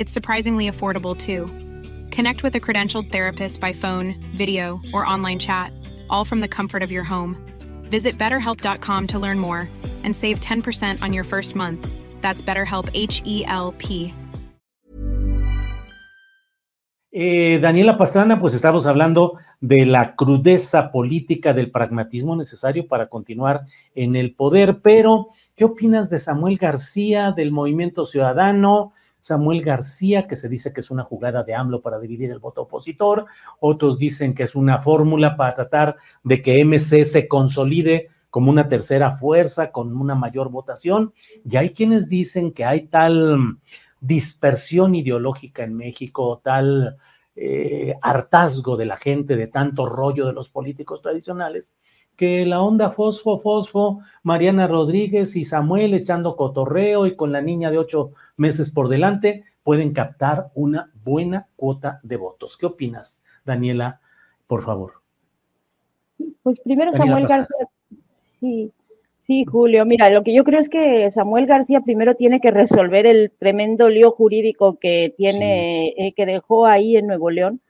It's surprisingly affordable too. Connect with a credentialed therapist by phone, video, or online chat, all from the comfort of your home. Visit betterhelp.com to learn more and save 10% on your first month. That's BetterHelp H E L P. Eh, Daniela Pastrana, pues estamos hablando de la crudeza política, del pragmatismo necesario para continuar en el poder, pero ¿qué opinas de Samuel García, del movimiento ciudadano? Samuel García, que se dice que es una jugada de AMLO para dividir el voto opositor, otros dicen que es una fórmula para tratar de que MC se consolide como una tercera fuerza con una mayor votación, y hay quienes dicen que hay tal dispersión ideológica en México, tal eh, hartazgo de la gente, de tanto rollo de los políticos tradicionales, que la onda fosfo, fosfo, Mariana Rodríguez y Samuel echando cotorreo y con la niña de ocho meses por delante, pueden captar una buena cuota de votos. ¿Qué opinas, Daniela? Por favor. Pues primero Daniela Samuel García, sí, Sí, Julio, mira, lo que yo creo es que Samuel García primero tiene que resolver el tremendo lío jurídico que tiene, eh, que dejó ahí en Nuevo León,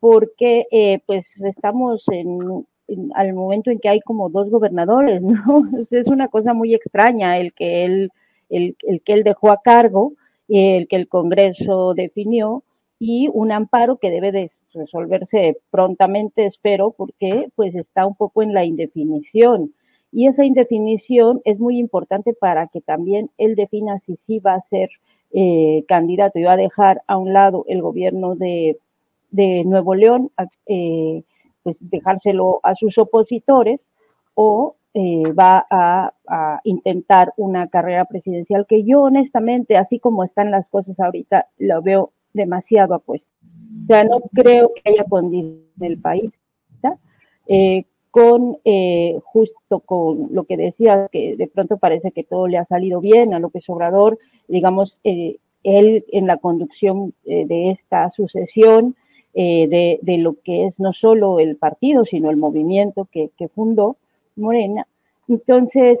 porque eh, pues estamos en, al momento en que hay como dos gobernadores, ¿no? Es una cosa muy extraña el que él, el, el que él dejó a cargo, el que el Congreso definió, y un amparo que debe de resolverse prontamente, espero, porque pues está un poco en la indefinición y esa indefinición es muy importante para que también él defina si sí va a ser eh, candidato y va a dejar a un lado el gobierno de, Nuevo León, eh, pues dejárselo a sus opositores o eh, va a, a, intentar una carrera presidencial que yo honestamente, así como están las cosas ahorita, lo veo demasiado apuesto. O sea, no creo que haya condición del país. Eh, con eh, justo con lo que decía, que de pronto parece que todo le ha salido bien a López Obrador, digamos, eh, él en la conducción eh, de esta sucesión, de, de, lo que es no solo el partido, sino el movimiento que, que fundó Morena. Entonces,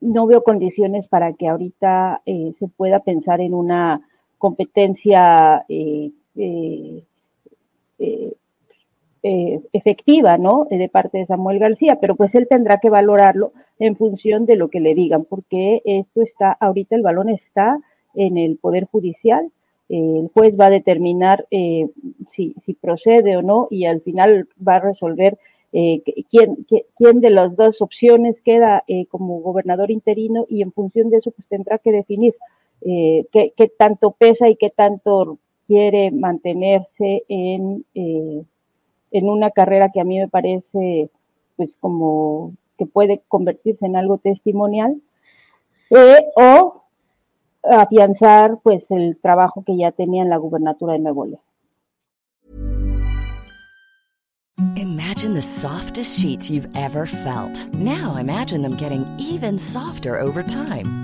no veo condiciones para que ahorita se pueda pensar en una competencia eh, efectiva, ¿no? De parte de Samuel García, pero pues él tendrá que valorarlo en función de lo que le digan, porque esto está, ahorita el balón está en el Poder Judicial, el juez va a determinar eh, si, si, procede o no y al final va a resolver eh, quién, quién, de las dos opciones queda como gobernador interino y en función de eso pues tendrá que definir qué, qué, tanto pesa y qué tanto quiere mantenerse en en una carrera que a mí me parece pues como que puede convertirse en algo testimonial, eh, o afianzar pues el trabajo que ya tenía en la gubernatura de Nuevo León. Imagine the softest sheets you've ever felt. Now imagine them getting even softer over time.